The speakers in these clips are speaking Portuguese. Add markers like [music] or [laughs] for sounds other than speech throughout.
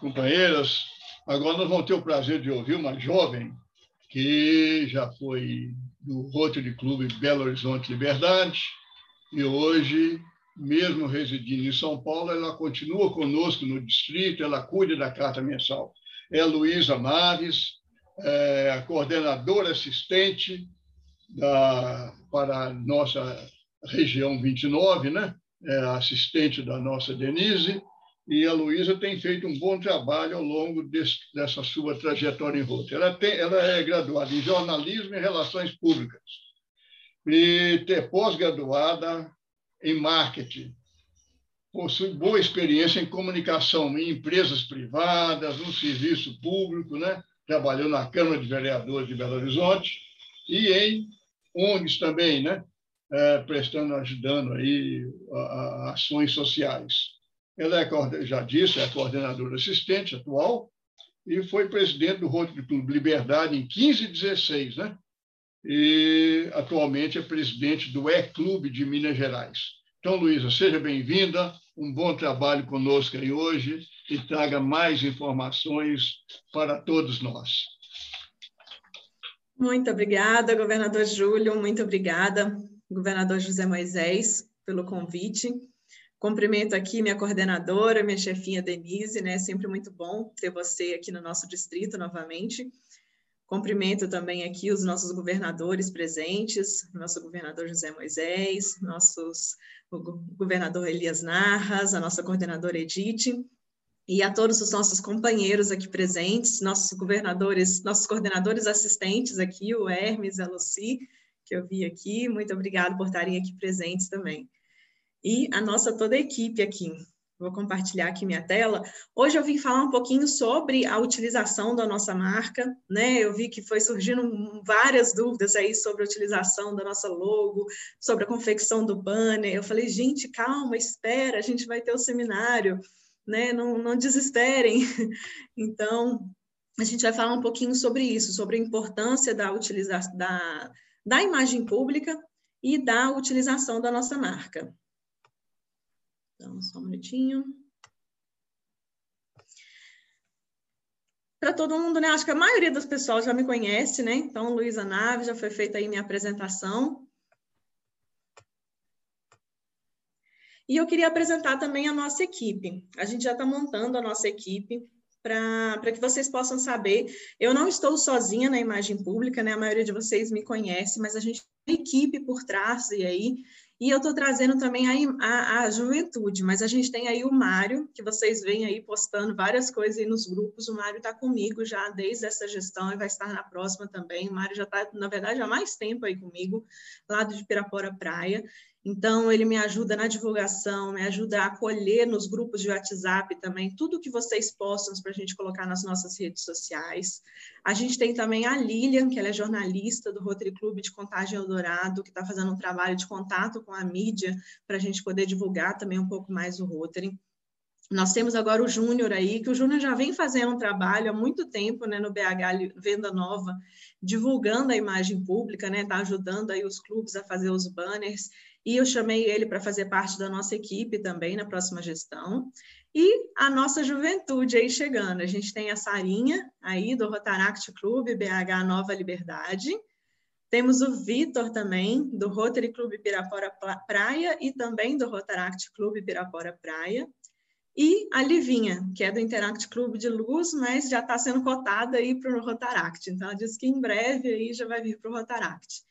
companheiras. Agora nós vamos ter o prazer de ouvir uma jovem que já foi do Rotary Clube Belo Horizonte Liberdade e hoje, mesmo residindo em São Paulo, ela continua conosco no distrito, ela cuida da carta mensal. É Luísa Mares, é a coordenadora assistente da, para a nossa região 29, né? É assistente da nossa Denise, e a Luísa tem feito um bom trabalho ao longo desse, dessa sua trajetória em Rota. Ela, tem, ela é graduada em jornalismo e relações públicas e ter pós-graduada em marketing. Possui boa experiência em comunicação em empresas privadas, no serviço público, né? trabalhou na Câmara de Vereadores de Belo Horizonte e em ONGs também, né? É, prestando, ajudando aí a, a ações sociais. Ela é, já disse, é coordenadora assistente atual e foi presidente do Rotary Clube Liberdade em 15 e 16, né? E atualmente é presidente do E-Clube de Minas Gerais. Então, Luísa, seja bem-vinda, um bom trabalho conosco aí hoje e traga mais informações para todos nós. Muito obrigada, governador Júlio, muito obrigada, governador José Moisés, pelo convite. Cumprimento aqui minha coordenadora, minha chefinha Denise, né? Sempre muito bom ter você aqui no nosso distrito novamente. Cumprimento também aqui os nossos governadores presentes, nosso governador José Moisés, nossos, o governador Elias Narras, a nossa coordenadora Edith, e a todos os nossos companheiros aqui presentes, nossos governadores, nossos coordenadores assistentes aqui, o Hermes, a Luci, que eu vi aqui, muito obrigado por estarem aqui presentes também e a nossa toda a equipe aqui. Vou compartilhar aqui minha tela. Hoje eu vim falar um pouquinho sobre a utilização da nossa marca, né? Eu vi que foi surgindo várias dúvidas aí sobre a utilização da nossa logo, sobre a confecção do banner. Eu falei, gente, calma, espera, a gente vai ter o seminário, né? Não, não desesperem. [laughs] Então, a gente vai falar um pouquinho sobre isso, sobre a importância da utilização da, da imagem pública e da utilização da nossa marca. Então, só um minutinho. Para todo mundo, né? Acho que a maioria das pessoas já me conhece, né? Então, Luísa Nave, já foi feita aí minha apresentação. E eu queria apresentar também a nossa equipe. A gente já está montando a nossa equipe para que vocês possam saber. Eu não estou sozinha na imagem pública, né? A maioria de vocês me conhece, mas a gente tem equipe por trás e aí e eu estou trazendo também a, a, a, juventude, mas a gente tem aí o Mário, que vocês veem aí postando várias coisas aí nos grupos. O Mário está comigo já desde essa gestão e vai estar na próxima também. O Mário já está, na verdade, há mais tempo aí comigo, lá de Pirapora Praia. Então, ele me ajuda na divulgação, me ajuda a acolher nos grupos de WhatsApp também, tudo que vocês possam para a gente colocar nas nossas redes sociais. A gente tem também a Lilian, que ela é jornalista do Rotary Clube de Contagem Eldorado, que está fazendo um trabalho de contato com a mídia para a gente poder divulgar também um pouco mais o Rotary. Nós temos agora o Júnior aí, que o Júnior já vem fazendo um trabalho há muito tempo né, no BH Venda Nova, divulgando a imagem pública, né, tá ajudando aí os clubes a fazer os banners, e eu chamei ele para fazer parte da nossa equipe também na próxima gestão. E a nossa juventude aí chegando. A gente tem a Sarinha aí do Rotaract Clube BH Nova Liberdade. Temos o Vitor também, do Rotary Clube Pirapora Praia e também do Rotaract Clube Pirapora Praia. E a Livinha, que é do Interact Clube de Luz, mas já está sendo cotada aí para o Rotaract. Então, ela disse que em breve aí já vai vir para o Rotaract.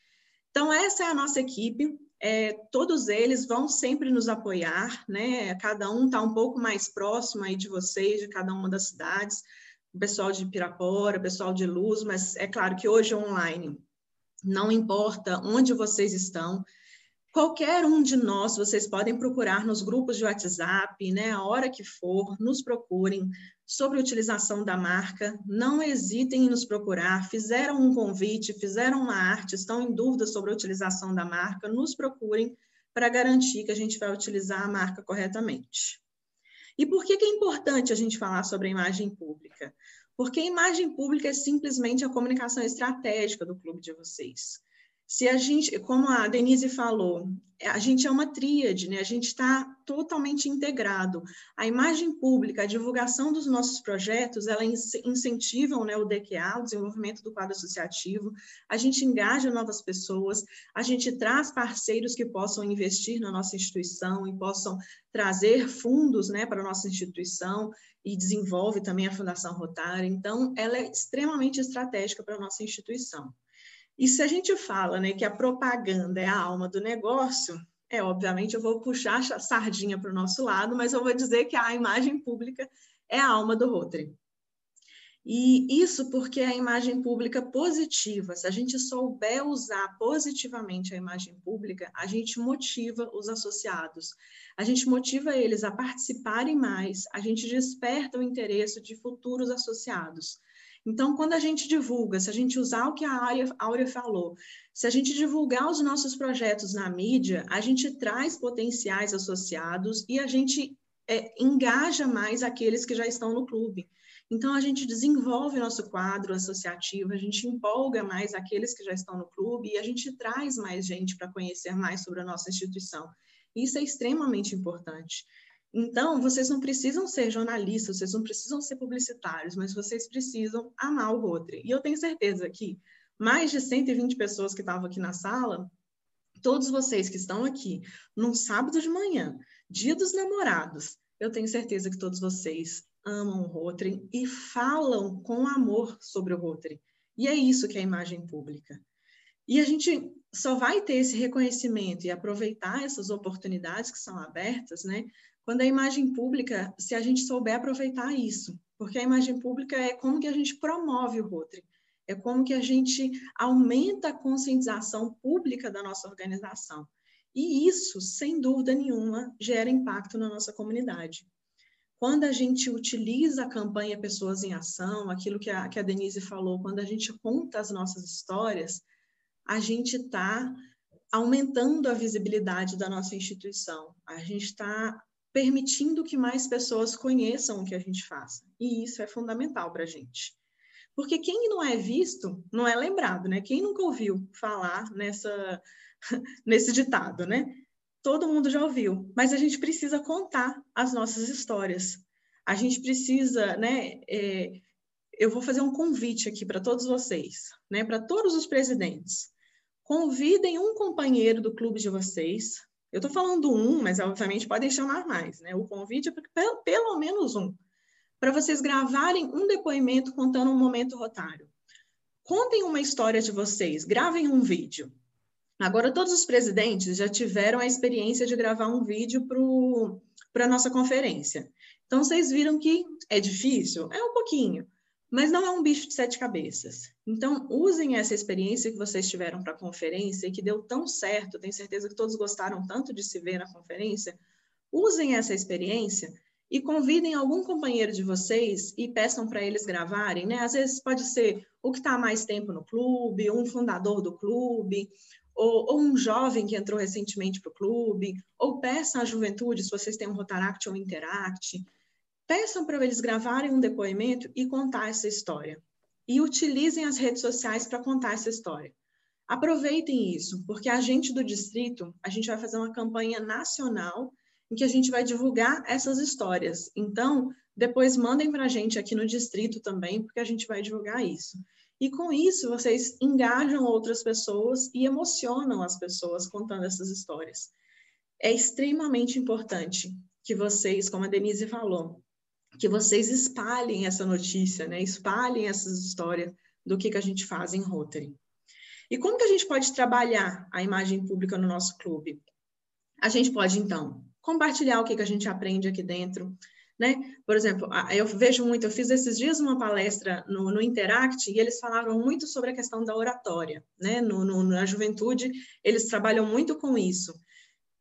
Então, essa é a nossa equipe. É, todos eles vão sempre nos apoiar, né? Cada um está um pouco mais próximo aí de vocês, de cada uma das cidades. O pessoal de Pirapora, o pessoal de Luz, mas é claro que hoje online. Não importa onde vocês estão, Qualquer um de nós, vocês podem procurar nos grupos de WhatsApp, né, a hora que for, nos procurem sobre a utilização da marca, não hesitem em nos procurar, fizeram um convite, fizeram uma arte, estão em dúvida sobre a utilização da marca, nos procurem para garantir que a gente vai utilizar a marca corretamente. E por que, que é importante a gente falar sobre a imagem pública? Porque a imagem pública é simplesmente a comunicação estratégica do clube de vocês. Se a gente, como a Denise falou, a gente é uma tríade, né? A gente está totalmente integrado. A imagem pública, a divulgação dos nossos projetos, ela incentivam né, o DQA, o desenvolvimento do quadro associativo, a gente engaja novas pessoas, a gente traz parceiros que possam investir na nossa instituição e possam trazer fundos né, para a nossa instituição e desenvolve também a Fundação Rotária. Então, ela é extremamente estratégica para a nossa instituição. E se a gente fala né, que a propaganda é a alma do negócio, é obviamente eu vou puxar a sardinha para o nosso lado, mas eu vou dizer que a imagem pública é a alma do Rotary. E isso porque a imagem pública positiva, se a gente souber usar positivamente a imagem pública, a gente motiva os associados, a gente motiva eles a participarem mais, a gente desperta o interesse de futuros associados. Então, quando a gente divulga, se a gente usar o que a Áurea falou, se a gente divulgar os nossos projetos na mídia, a gente traz potenciais associados e a gente é, engaja mais aqueles que já estão no clube. Então, a gente desenvolve nosso quadro associativo, a gente empolga mais aqueles que já estão no clube e a gente traz mais gente para conhecer mais sobre a nossa instituição. Isso é extremamente importante. Então, vocês não precisam ser jornalistas, vocês não precisam ser publicitários, mas vocês precisam amar o Rotary. E eu tenho certeza que mais de 120 pessoas que estavam aqui na sala, todos vocês que estão aqui, num sábado de manhã, dia dos namorados, eu tenho certeza que todos vocês amam o Rotary e falam com amor sobre o Rotary. E é isso que é a imagem pública. E a gente só vai ter esse reconhecimento e aproveitar essas oportunidades que são abertas, né, quando a imagem pública, se a gente souber aproveitar isso, porque a imagem pública é como que a gente promove o Rotary, é como que a gente aumenta a conscientização pública da nossa organização. E isso, sem dúvida nenhuma, gera impacto na nossa comunidade. Quando a gente utiliza a campanha Pessoas em Ação, aquilo que a, que a Denise falou, quando a gente conta as nossas histórias, a gente está aumentando a visibilidade da nossa instituição. A gente está permitindo que mais pessoas conheçam o que a gente faça. E isso é fundamental para a gente. Porque quem não é visto não é lembrado, né? Quem nunca ouviu falar nessa, [laughs] nesse ditado, né? Todo mundo já ouviu, mas a gente precisa contar as nossas histórias. A gente precisa, né? É, eu vou fazer um convite aqui para todos vocês, né? Para todos os presidentes. Convidem um companheiro do clube de vocês eu estou falando um, mas obviamente podem chamar mais, né? O convite é para pelo menos um, para vocês gravarem um depoimento contando um momento rotário. Contem uma história de vocês, gravem um vídeo. Agora, todos os presidentes já tiveram a experiência de gravar um vídeo para a nossa conferência. Então, vocês viram que é difícil? É um pouquinho mas não é um bicho de sete cabeças. Então, usem essa experiência que vocês tiveram para a conferência e que deu tão certo, tenho certeza que todos gostaram tanto de se ver na conferência. Usem essa experiência e convidem algum companheiro de vocês e peçam para eles gravarem, né? Às vezes pode ser o que está mais tempo no clube, um fundador do clube, ou, ou um jovem que entrou recentemente para o clube, ou peçam à juventude, se vocês têm um Rotaract ou Interact, Peçam para eles gravarem um depoimento e contar essa história. E utilizem as redes sociais para contar essa história. Aproveitem isso, porque a gente do distrito, a gente vai fazer uma campanha nacional em que a gente vai divulgar essas histórias. Então, depois mandem para a gente aqui no distrito também, porque a gente vai divulgar isso. E com isso, vocês engajam outras pessoas e emocionam as pessoas contando essas histórias. É extremamente importante que vocês, como a Denise falou, que vocês espalhem essa notícia, né? espalhem essas histórias do que, que a gente faz em Rotary. E como que a gente pode trabalhar a imagem pública no nosso clube? A gente pode, então, compartilhar o que, que a gente aprende aqui dentro, né? Por exemplo, eu vejo muito, eu fiz esses dias uma palestra no, no Interact e eles falaram muito sobre a questão da oratória, né? No, no, na juventude, eles trabalham muito com isso.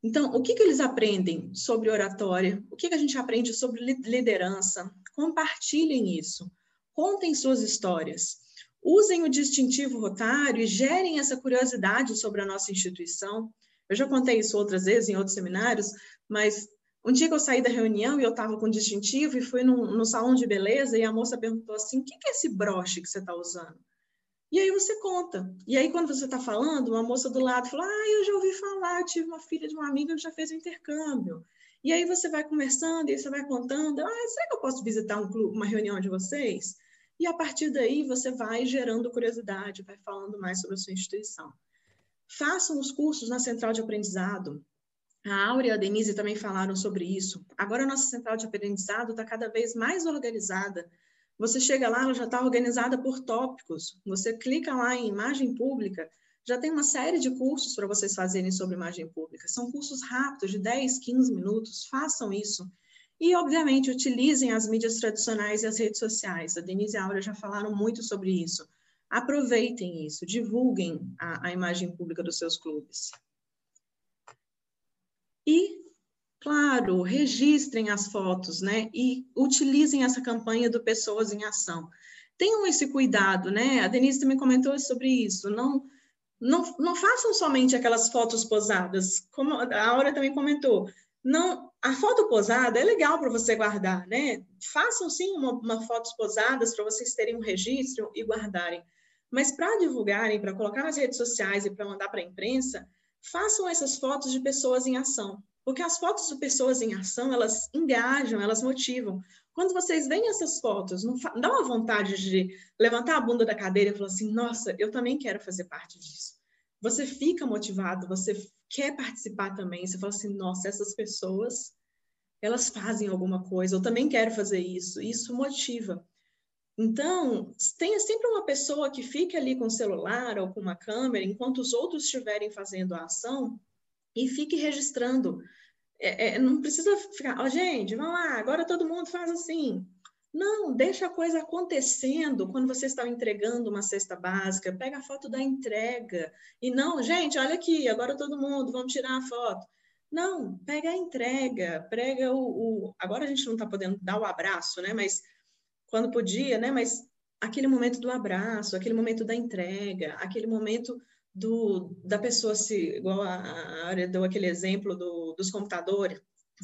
Então, o que, que eles aprendem sobre oratória? O que, que a gente aprende sobre liderança? Compartilhem isso. Contem suas histórias. Usem o distintivo rotário e gerem essa curiosidade sobre a nossa instituição. Eu já contei isso outras vezes em outros seminários, mas um dia que eu saí da reunião e eu estava com distintivo e fui no, no salão de beleza e a moça perguntou assim, o que, que é esse broche que você está usando? E aí você conta. E aí, quando você está falando, uma moça do lado fala: Ah, eu já ouvi falar, tive uma filha de uma amiga que já fez o intercâmbio. E aí você vai conversando, e você vai contando: Ah, será que eu posso visitar um clube, uma reunião de vocês? E a partir daí você vai gerando curiosidade, vai falando mais sobre a sua instituição. Façam os cursos na central de aprendizado. A Áurea e a Denise também falaram sobre isso. Agora a nossa central de aprendizado está cada vez mais organizada você chega lá, ela já está organizada por tópicos. Você clica lá em imagem pública, já tem uma série de cursos para vocês fazerem sobre imagem pública. São cursos rápidos, de 10, 15 minutos. Façam isso. E, obviamente, utilizem as mídias tradicionais e as redes sociais. A Denise e a Aura já falaram muito sobre isso. Aproveitem isso, divulguem a, a imagem pública dos seus clubes. E Claro, registrem as fotos, né? E utilizem essa campanha do Pessoas em Ação. Tenham esse cuidado, né? A Denise também comentou sobre isso. Não, não, não façam somente aquelas fotos posadas, como a Aura também comentou. Não, a foto posada é legal para você guardar, né? Façam sim uma, uma fotos posadas para vocês terem um registro e guardarem. Mas para divulgarem, para colocar nas redes sociais e para mandar para a imprensa, façam essas fotos de pessoas em ação. Porque as fotos de pessoas em ação, elas engajam, elas motivam. Quando vocês veem essas fotos, não dá uma vontade de levantar a bunda da cadeira e falar assim: nossa, eu também quero fazer parte disso. Você fica motivado, você quer participar também. Você fala assim: nossa, essas pessoas, elas fazem alguma coisa, eu também quero fazer isso. Isso motiva. Então, tenha sempre uma pessoa que fique ali com o celular ou com uma câmera, enquanto os outros estiverem fazendo a ação, e fique registrando. É, é, não precisa ficar, ó, oh, gente, vamos lá, agora todo mundo faz assim. Não, deixa a coisa acontecendo quando você está entregando uma cesta básica, pega a foto da entrega. E não, gente, olha aqui, agora todo mundo, vamos tirar a foto. Não, pega a entrega, prega o, o... Agora a gente não está podendo dar o abraço, né? Mas quando podia, né? Mas aquele momento do abraço, aquele momento da entrega, aquele momento do, da pessoa se, igual a área deu aquele exemplo do, dos computadores,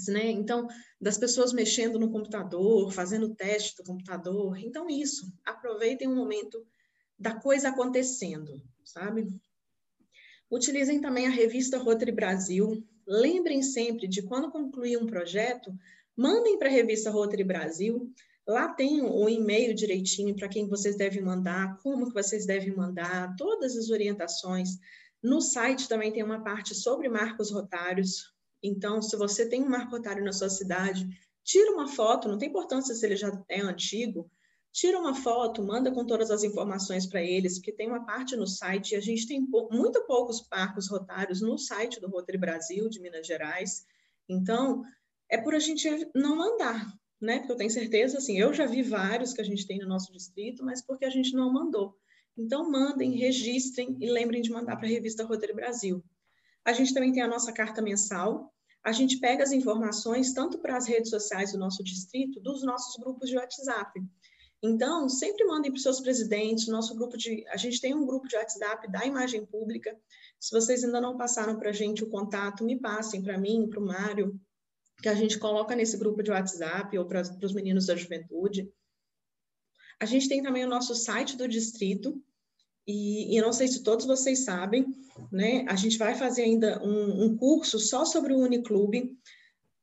né? Então, das pessoas mexendo no computador, fazendo teste do computador. Então, isso, aproveitem o momento da coisa acontecendo, sabe? Utilizem também a revista Rotary Brasil. Lembrem sempre de quando concluir um projeto, mandem para a revista Rotary Brasil. Lá tem o e-mail direitinho para quem vocês devem mandar, como que vocês devem mandar, todas as orientações. No site também tem uma parte sobre marcos rotários. Então, se você tem um marco rotário na sua cidade, tira uma foto, não tem importância se ele já é antigo, tira uma foto, manda com todas as informações para eles, porque tem uma parte no site, e a gente tem muito poucos marcos rotários no site do Rotary Brasil, de Minas Gerais. Então, é por a gente não mandar, né? Porque eu tenho certeza, assim, eu já vi vários que a gente tem no nosso distrito, mas porque a gente não mandou. Então, mandem, registrem e lembrem de mandar para a revista Rotary Brasil. A gente também tem a nossa carta mensal. A gente pega as informações tanto para as redes sociais do nosso distrito, dos nossos grupos de WhatsApp. Então, sempre mandem para os seus presidentes, nosso grupo de. A gente tem um grupo de WhatsApp da imagem pública. Se vocês ainda não passaram para a gente o contato, me passem para mim, para o Mário, que a gente coloca nesse grupo de WhatsApp ou para os meninos da juventude. A gente tem também o nosso site do distrito, e, e não sei se todos vocês sabem, né? A gente vai fazer ainda um, um curso só sobre o Uniclube,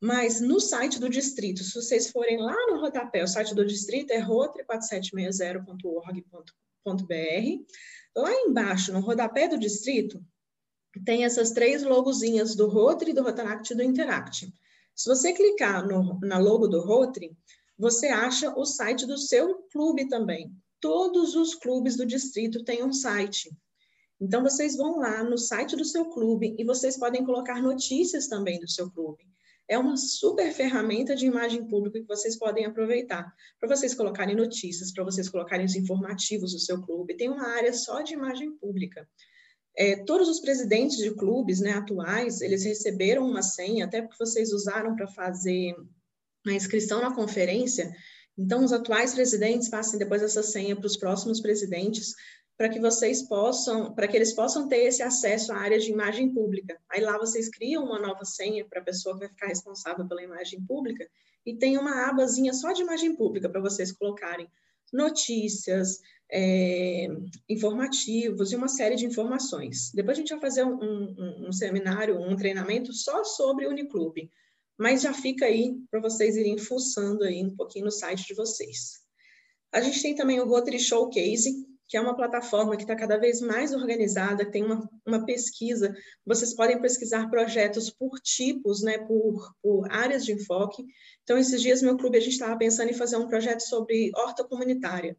mas no site do distrito, se vocês forem lá no rodapé, o site do distrito é rotary4760.org.br. Lá embaixo, no rodapé do distrito, tem essas três logozinhas do Rotary, do Rotaract e do Interact. Se você clicar no, na logo do Rotary, você acha o site do seu clube também. Todos os clubes do distrito têm um site. Então, vocês vão lá no site do seu clube e vocês podem colocar notícias também do seu clube. É uma super ferramenta de imagem pública que vocês podem aproveitar para vocês colocarem notícias, para vocês colocarem os informativos do seu clube. Tem uma área só de imagem pública. É, todos os presidentes de clubes né, atuais, eles receberam uma senha, até porque vocês usaram para fazer a inscrição na conferência. Então, os atuais presidentes passem depois essa senha para os próximos presidentes, para que vocês possam, para que eles possam ter esse acesso à área de imagem pública. Aí lá vocês criam uma nova senha para a pessoa que vai ficar responsável pela imagem pública e tem uma abazinha só de imagem pública para vocês colocarem notícias, é, informativos e uma série de informações. Depois a gente vai fazer um, um, um seminário, um treinamento só sobre o Uniclube, mas já fica aí para vocês irem fuçando aí um pouquinho no site de vocês. A gente tem também o Rotary Showcase, que é uma plataforma que está cada vez mais organizada, tem uma, uma pesquisa, vocês podem pesquisar projetos por tipos, né, por, por áreas de enfoque. Então, esses dias, meu clube, a gente estava pensando em fazer um projeto sobre horta comunitária.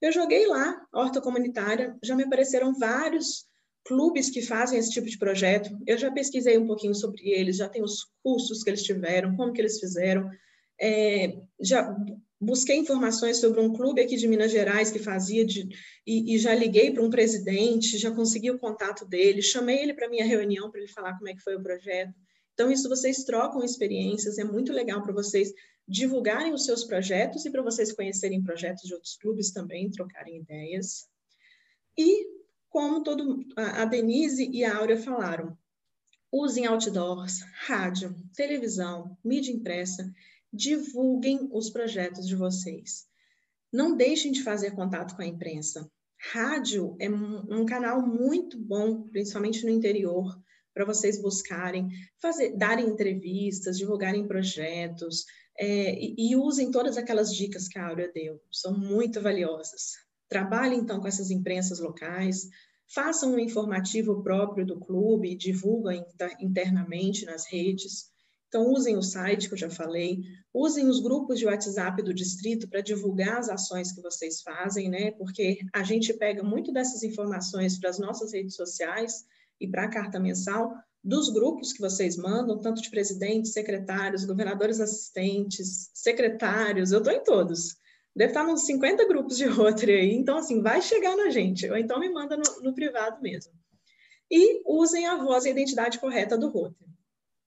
Eu joguei lá, horta comunitária, já me apareceram vários clubes que fazem esse tipo de projeto. Eu já pesquisei um pouquinho sobre eles, já tem os cursos que eles tiveram, como que eles fizeram. É, já busquei informações sobre um clube aqui de Minas Gerais que fazia de, e, e já liguei para um presidente, já consegui o contato dele, chamei ele para minha reunião para ele falar como é que foi o projeto. Então isso vocês trocam experiências, é muito legal para vocês divulgarem os seus projetos e para vocês conhecerem projetos de outros clubes também, trocarem ideias. E como todo a Denise e a Áurea falaram, usem outdoors, rádio, televisão, mídia impressa divulguem os projetos de vocês. Não deixem de fazer contato com a imprensa. Rádio é um, canal muito bom, principalmente no interior, para vocês buscarem, fazer, darem entrevistas, divulgarem projetos é, e, e, usem todas aquelas dicas que a Áurea deu, são muito valiosas. Trabalhem então com essas imprensas locais, façam um informativo próprio do clube, divulguem internamente nas redes. Então, usem o site que eu já falei, usem os grupos de WhatsApp do distrito para divulgar as ações que vocês fazem, né? Porque a gente pega muito dessas informações para as nossas redes sociais e para a carta mensal dos grupos que vocês mandam, tanto de presidentes, secretários, governadores assistentes, secretários, eu estou em todos. Deve estar nos 50 grupos de Rotary aí, então, assim, vai chegar na gente, ou então me manda no, no privado mesmo. E usem a voz e a identidade correta do Rotary.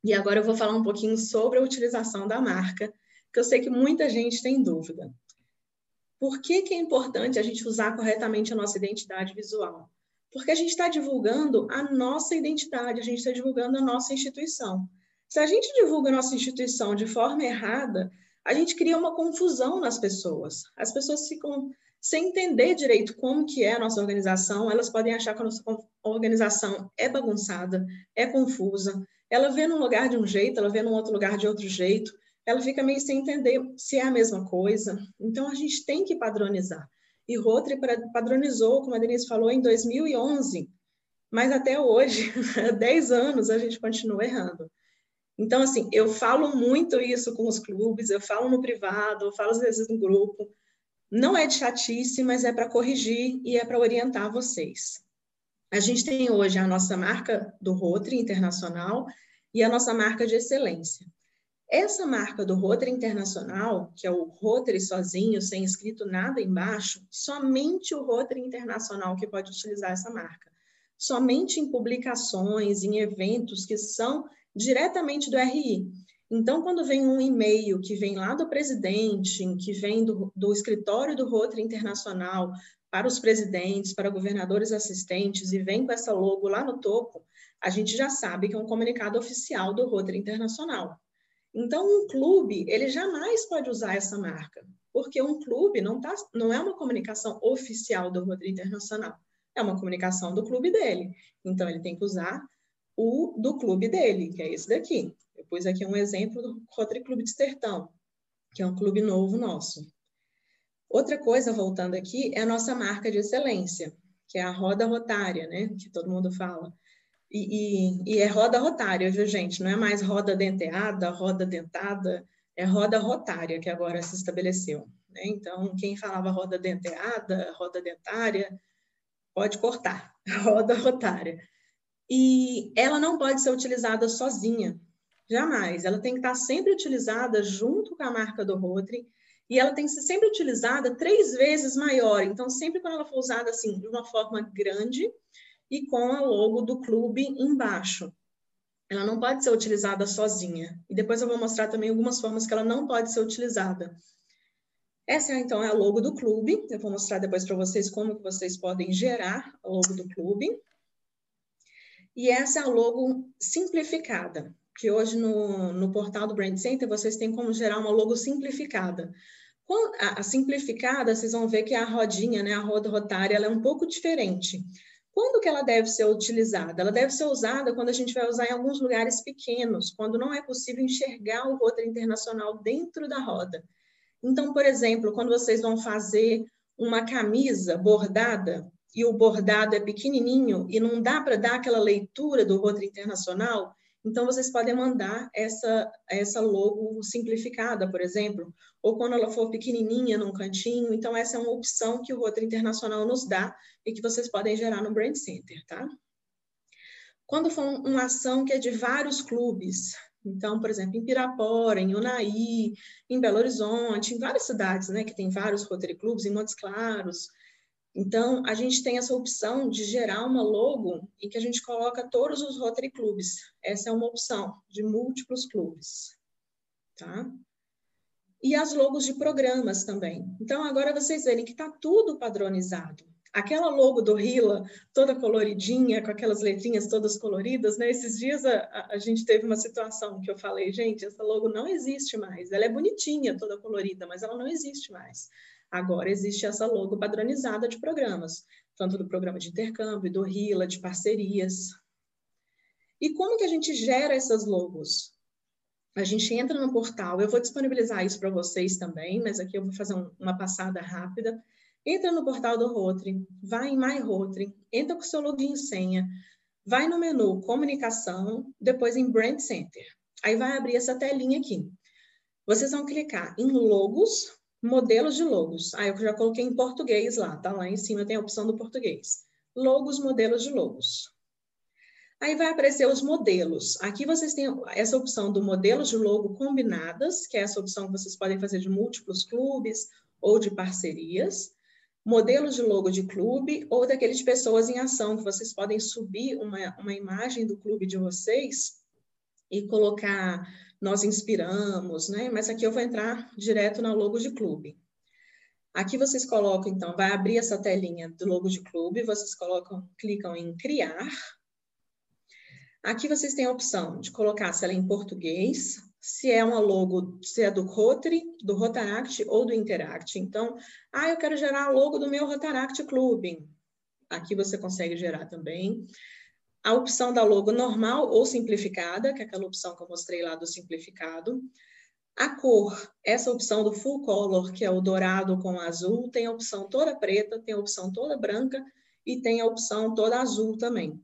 E agora eu vou falar um pouquinho sobre a utilização da marca, que eu sei que muita gente tem dúvida. Por que, que é importante a gente usar corretamente a nossa identidade visual? Porque a gente está divulgando a nossa identidade, a gente está divulgando a nossa instituição. Se a gente divulga a nossa instituição de forma errada, a gente cria uma confusão nas pessoas. As pessoas ficam sem entender direito como que é a nossa organização, elas podem achar que a nossa organização é bagunçada, é confusa, ela vê num lugar de um jeito, ela vê num outro lugar de outro jeito, ela fica meio sem entender se é a mesma coisa. Então, a gente tem que padronizar. E Rotary padronizou, como a Denise falou, em 2011, mas até hoje, [laughs] há 10 anos, a gente continua errando. Então, assim, eu falo muito isso com os clubes, eu falo no privado, eu falo às vezes no grupo. Não é de chatice, mas é para corrigir e é para orientar vocês. A gente tem hoje a nossa marca do Rotary Internacional e a nossa marca de excelência. Essa marca do Rotary Internacional, que é o Rotary sozinho, sem escrito nada embaixo, somente o Rotary Internacional que pode utilizar essa marca. Somente em publicações, em eventos que são diretamente do RI. Então, quando vem um e-mail que vem lá do presidente, que vem do, do escritório do Rotary Internacional, para os presidentes, para governadores assistentes e vem com essa logo lá no topo, a gente já sabe que é um comunicado oficial do Rotary Internacional. Então, um clube, ele jamais pode usar essa marca, porque um clube não, tá, não é uma comunicação oficial do Rotary Internacional, é uma comunicação do clube dele. Então, ele tem que usar o do clube dele, que é esse daqui. Eu pus aqui um exemplo do Rotary Clube de Sertão, que é um clube novo nosso. Outra coisa, voltando aqui, é a nossa marca de excelência, que é a roda rotária, né? Que todo mundo fala. E, e, é roda rotária, viu, gente? Não é mais roda denteada, roda dentada, é roda rotária que agora se estabeleceu. Né? Então, quem falava roda denteada, roda dentária, pode cortar, [laughs] roda rotária. E ela não pode ser utilizada sozinha, jamais. Ela tem que estar sempre utilizada junto com a marca do Rotary e ela tem que ser sempre utilizada três vezes maior. Então, sempre quando ela for usada assim, de uma forma grande e com a logo do clube embaixo. Ela não pode ser utilizada sozinha. E depois eu vou mostrar também algumas formas que ela não pode ser utilizada. Essa, então, é a logo do clube. Eu vou mostrar depois para vocês como que vocês podem gerar a logo do clube. E essa é a logo simplificada, que hoje no, no portal do Brand Center vocês têm como gerar uma logo simplificada. A simplificada, vocês vão ver que a rodinha, né, a roda rotária, ela é um pouco diferente. Quando que ela deve ser utilizada? Ela deve ser usada quando a gente vai usar em alguns lugares pequenos, quando não é possível enxergar o roteiro internacional dentro da roda. Então, por exemplo, quando vocês vão fazer uma camisa bordada e o bordado é pequenininho e não dá para dar aquela leitura do roteiro internacional, então, vocês podem mandar essa, essa logo simplificada, por exemplo, ou quando ela for pequenininha num cantinho. Então, essa é uma opção que o Rotary Internacional nos dá e que vocês podem gerar no Brand Center, tá? Quando for uma ação que é de vários clubes, então, por exemplo, em Pirapora, em Unai, em Belo Horizonte, em várias cidades, né, que tem vários Rotary Clubes, em Montes Claros, então, a gente tem essa opção de gerar uma logo em que a gente coloca todos os Rotary Clubes. Essa é uma opção de múltiplos clubes, tá? E as logos de programas também. Então, agora vocês verem que está tudo padronizado. Aquela logo do Rila, toda coloridinha, com aquelas letrinhas todas coloridas, né? Esses dias a, a gente teve uma situação que eu falei, gente, essa logo não existe mais. Ela é bonitinha, toda colorida, mas ela não existe mais. Agora existe essa logo padronizada de programas, tanto do programa de intercâmbio, do RILA, de parcerias. E como que a gente gera essas logos? A gente entra no portal, eu vou disponibilizar isso para vocês também, mas aqui eu vou fazer um, uma passada rápida. Entra no portal do Rotary, vai em My Rotary, entra com seu login e senha, vai no menu Comunicação, depois em Brand Center. Aí vai abrir essa telinha aqui. Vocês vão clicar em Logos, Modelos de logos. Ah, eu já coloquei em português lá, tá? Lá em cima tem a opção do português. Logos, modelos de logos. Aí vai aparecer os modelos. Aqui vocês têm essa opção do modelos de logo combinadas, que é essa opção que vocês podem fazer de múltiplos clubes ou de parcerias. Modelos de logo de clube ou daqueles de pessoas em ação, que vocês podem subir uma, uma imagem do clube de vocês e colocar nós inspiramos, né? Mas aqui eu vou entrar direto na logo de clube. Aqui vocês colocam, então, vai abrir essa telinha do logo de clube, vocês colocam, clicam em criar. Aqui vocês têm a opção de colocar se ela é em português, se é uma logo, se é do Rotary, do Rotaract ou do Interact. Então, ah, eu quero gerar a logo do meu Rotaract Clube. Aqui você consegue gerar também a opção da logo normal ou simplificada, que é aquela opção que eu mostrei lá do simplificado. A cor, essa opção do full color, que é o dourado com azul, tem a opção toda preta, tem a opção toda branca e tem a opção toda azul também.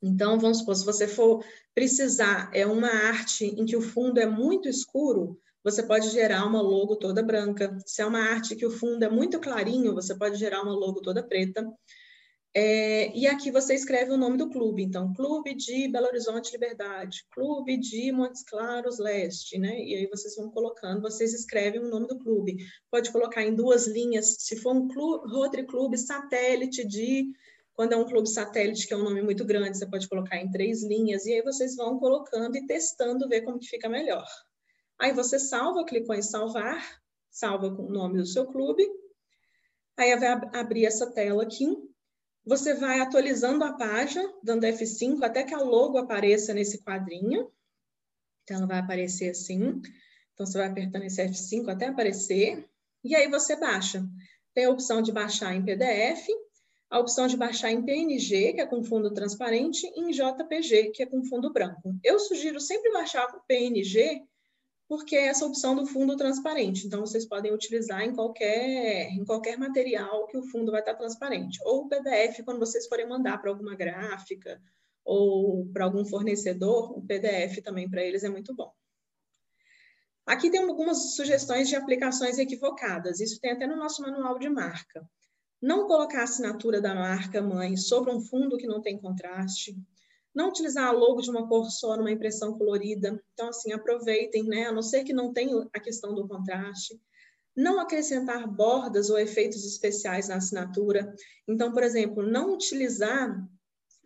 Então, vamos supor, se você for precisar, é uma arte em que o fundo é muito escuro, você pode gerar uma logo toda branca. Se é uma arte que o fundo é muito clarinho, você pode gerar uma logo toda preta. É, e aqui você escreve o nome do clube, então, Clube de Belo Horizonte Liberdade, Clube de Montes Claros Leste, né? E aí vocês vão colocando, vocês escrevem o nome do clube. Pode colocar em duas linhas, se for um clube, Clube satélite de. Quando é um clube satélite, que é um nome muito grande, você pode colocar em três linhas, e aí vocês vão colocando e testando, ver como que fica melhor. Aí você salva, clicou em salvar, salva com o nome do seu clube, aí vai abrir essa tela aqui, você vai atualizando a página, dando F5 até que a logo apareça nesse quadrinho. Então, ela vai aparecer assim. Então, você vai apertando esse F5 até aparecer. E aí você baixa. Tem a opção de baixar em PDF, a opção de baixar em PNG, que é com fundo transparente, e em JPG, que é com fundo branco. Eu sugiro sempre baixar o PNG, porque é essa opção do fundo transparente. Então, vocês podem utilizar em qualquer, em qualquer material que o fundo vai estar transparente. Ou o PDF, quando vocês forem mandar para alguma gráfica ou para algum fornecedor, o PDF também para eles é muito bom. Aqui tem algumas sugestões de aplicações equivocadas. Isso tem até no nosso manual de marca. Não colocar a assinatura da marca mãe sobre um fundo que não tem contraste não utilizar a logo de uma cor só numa impressão colorida. Então, assim, aproveitem, né? A não ser que não tenha a questão do contraste. Não acrescentar bordas ou efeitos especiais na assinatura. Então, por exemplo, não utilizar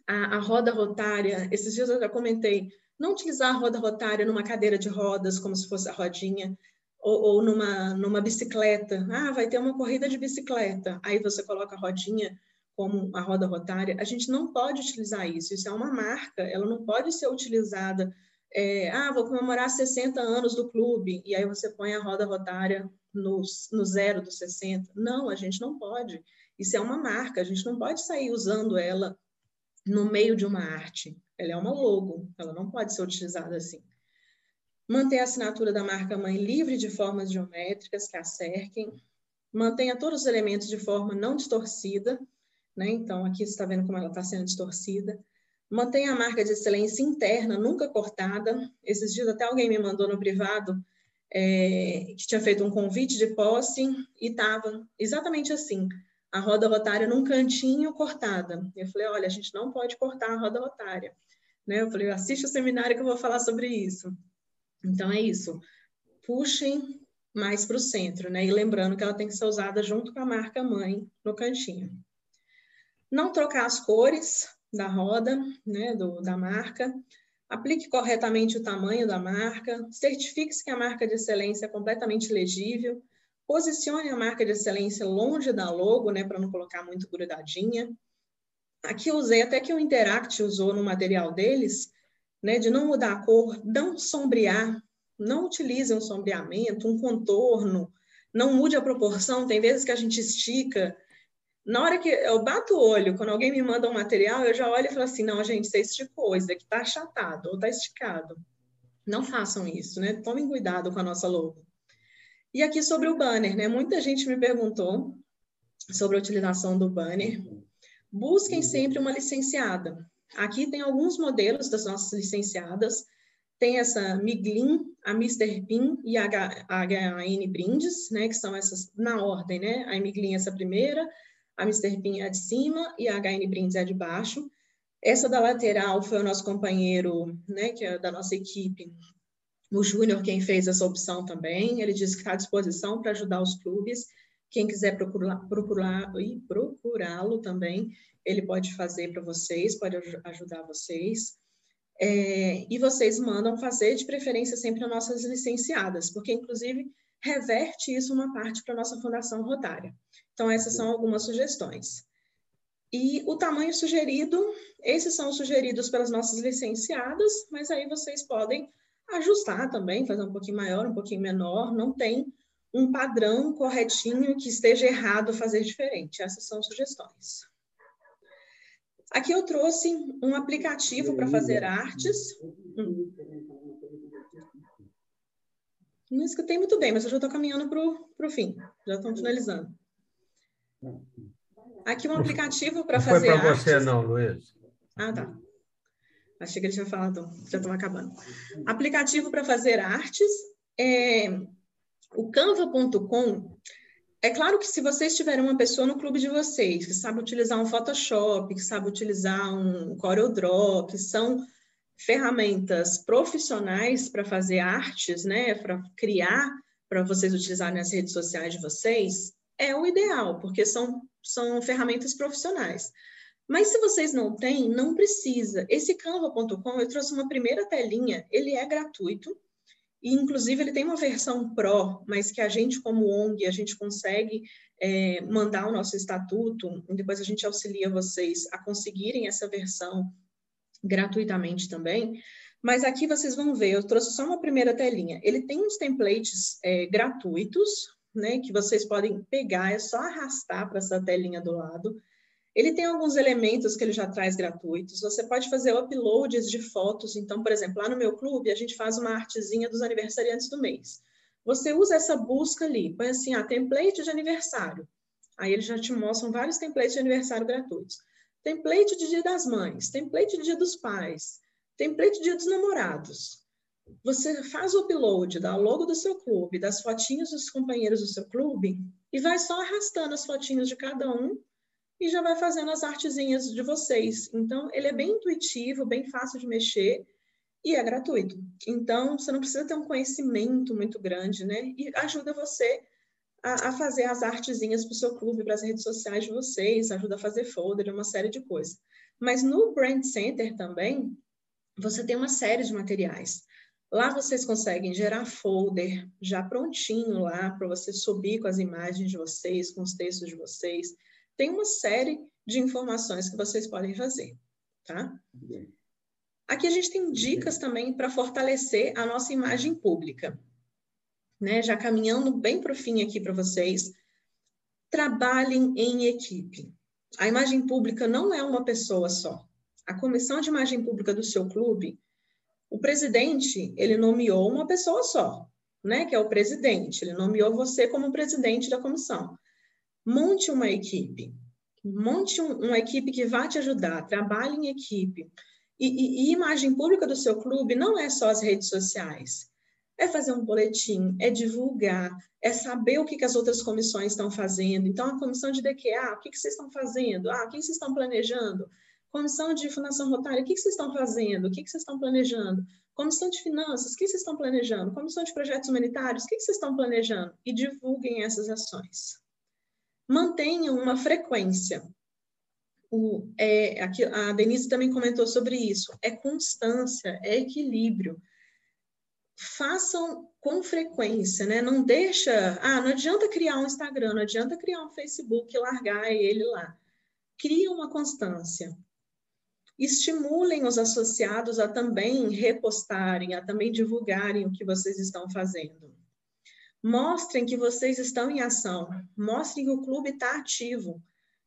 a, a roda rotária. Esses dias eu já comentei. Não utilizar a roda rotária numa cadeira de rodas, como se fosse a rodinha ou, ou, numa, numa bicicleta. Ah, vai ter uma corrida de bicicleta. Aí você coloca a rodinha como a roda rotária, a gente não pode utilizar isso. Isso é uma marca, ela não pode ser utilizada. É, ah, vou comemorar 60 anos do clube, e aí você põe a roda rotária no, no zero dos 60. Não, a gente não pode. Isso é uma marca, a gente não pode sair usando ela no meio de uma arte. Ela é uma logo, ela não pode ser utilizada assim. Manter a assinatura da marca mãe livre de formas geométricas que a cerquem. Mantenha todos os elementos de forma não distorcida, né? Então, aqui você está vendo como ela está sendo distorcida. Mantenha a marca de excelência interna, nunca cortada. Esses dias até alguém me mandou no privado é, que tinha feito um convite de posse e estava exatamente assim a roda rotária num cantinho cortada. Eu falei, olha, a gente não pode cortar a roda rotária. Né? Eu falei, assiste o seminário que eu vou falar sobre isso. Então é isso. Puxem mais para o centro, né? E lembrando que ela tem que ser usada junto com a marca mãe no cantinho. Não trocar as cores da roda, né? Do, da marca. Aplique corretamente o tamanho da marca. Certifique-se que a marca de excelência é completamente legível Posicione a marca de excelência longe da logo, né, para não colocar muito grudadinha. Aqui eu usei até que o Interact usou no material deles, né, de não mudar a cor, não sombrear, não utilize um sombreamento, um contorno, não mude a proporção. Tem vezes que a gente estica. Na hora que eu bato o olho, quando alguém me manda um material, eu já olho e falo assim: não, gente, você esticou, isso aqui está achatado ou está esticado. Não façam isso, né? Tomem cuidado com a nossa logo. E aqui sobre o banner, né? Muita gente me perguntou sobre a utilização do banner. Busquem sempre uma licenciada. Aqui tem alguns modelos das nossas licenciadas. Tem essa Miglin, a Mr. Pin e a HN Brindes, né? Que são essas na ordem, né? A Miglin é essa primeira, a Mr. Pin é de cima e a HN Brindes é de baixo. Essa da lateral foi o nosso companheiro, né, que é da nossa equipe, o Júnior, quem fez essa opção também, ele disse que está à disposição para ajudar os clubes. Quem quiser procurar, procurar e procurá-lo também, ele pode fazer para vocês, pode ajudar vocês. É, e vocês mandam fazer, de preferência, sempre as nossas licenciadas, porque, inclusive, reverte isso uma parte para a nossa Fundação Rotária. Então, essas são algumas sugestões. E o tamanho sugerido, esses são sugeridos pelas nossas licenciadas, mas aí vocês podem ajustar também, fazer um pouquinho maior, um pouquinho menor, não tem um padrão corretinho que esteja errado fazer diferente. Essas são sugestões. Aqui eu trouxe um aplicativo para fazer artes. Não escutei muito bem, mas eu já estou caminhando para o fim. Já estamos finalizando. Aqui um aplicativo para fazer. Não foi para você não, Luiz. Ah, tá. Achei que ele tinha falado, já estava acabando. Aplicativo para fazer artes. É, o canva.com. É claro que se vocês tiverem uma pessoa no clube de vocês que sabe utilizar um Photoshop, que sabe utilizar um CorelDRAW, que são ferramentas profissionais para fazer artes, né, para criar, para vocês utilizarem nas redes sociais de vocês, é o ideal, porque são, são ferramentas profissionais. Mas se vocês não têm, não precisa. Esse canva.com, eu trouxe uma primeira telinha, ele é gratuito, e inclusive ele tem uma versão Pro, mas que a gente, como ONG, a gente consegue é, mandar o nosso estatuto, e depois a gente auxilia vocês a conseguirem essa versão gratuitamente também. Mas aqui vocês vão ver, eu trouxe só uma primeira telinha. Ele tem uns templates é, gratuitos, né, que vocês podem pegar, é só arrastar para essa telinha do lado. Ele tem alguns elementos que ele já traz gratuitos. Você pode fazer uploads de fotos. Então, por exemplo, lá no meu clube, a gente faz uma artezinha dos aniversariantes do mês. Você usa essa busca ali, põe assim, ah, template de aniversário. Aí ele já te mostram vários templates de aniversário gratuitos. Template de dia das mães, template de dia dos pais, template de dia dos namorados. Você faz o upload da logo do seu clube, das fotinhos dos companheiros do seu clube e vai só arrastando as fotinhos de cada um e já vai fazendo as artezinhas de vocês. Então, ele é bem intuitivo, bem fácil de mexer e é gratuito. Então, você não precisa ter um conhecimento muito grande, né? E ajuda você a, a fazer as artezinhas para o seu clube, para as redes sociais de vocês, ajuda a fazer folder, uma série de coisas. Mas no Brand Center também, você tem uma série de materiais. Lá vocês conseguem gerar folder já prontinho lá para você subir com as imagens de vocês, com os textos de vocês tem uma série de informações que vocês podem fazer, tá? Aqui a gente tem dicas também para fortalecer a nossa imagem pública. Né, já caminhando bem para o fim aqui para vocês, trabalhem em equipe. A imagem pública não é uma pessoa só. A comissão de imagem pública do seu clube, o presidente, ele nomeou uma pessoa só, né, que é o presidente. Ele nomeou você como presidente da comissão. Monte uma equipe. Monte um, uma equipe que vá te ajudar. Trabalhe em equipe. E, e, e imagem pública do seu clube não é só as redes sociais. É fazer um boletim, é divulgar, é saber o que, que as outras comissões estão fazendo. Então, a comissão de DQA, o que, que vocês estão fazendo? Ah, o que vocês estão planejando? Comissão de Fundação Rotária, o que, que vocês estão fazendo? O que, que vocês estão planejando? Comissão de Finanças, o que vocês estão planejando? Comissão de Projetos Humanitários, o que vocês estão planejando? E divulguem essas ações. Mantenham uma frequência. O, é, aqui, a Denise também comentou sobre isso. É constância, é equilíbrio. Façam com frequência, né? Não deixa. Ah, não adianta criar um Instagram, não adianta criar um Facebook e largar ele lá. Cria uma constância estimulem os associados a também repostarem, a também divulgarem o que vocês estão fazendo. Mostrem que vocês estão em ação, mostrem que o clube está ativo.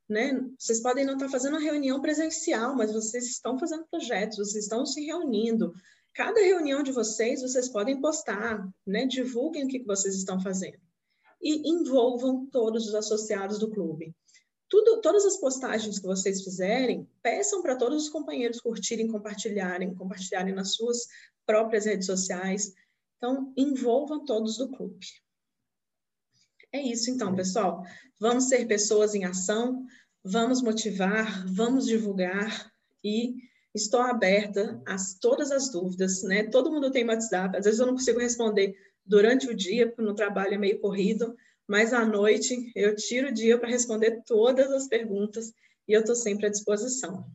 Né? Vocês podem não estar tá fazendo uma reunião presencial, mas vocês estão fazendo projetos, vocês estão se reunindo. Cada reunião de vocês, vocês podem postar, né? divulguem o que vocês estão fazendo. E envolvam todos os associados do clube tudo, todas as postagens que vocês fizerem, peçam para todos os companheiros curtirem, compartilharem, compartilharem nas suas próprias redes sociais. Então, envolvam todos do clube. É isso então, pessoal. Vamos ser pessoas em ação, vamos motivar, vamos divulgar e estou aberta a todas as dúvidas, né? Todo mundo tem WhatsApp, às vezes eu não consigo responder durante o dia, porque no trabalho é meio corrido, mas à noite eu tiro o dia para responder todas as perguntas e eu estou sempre à disposição.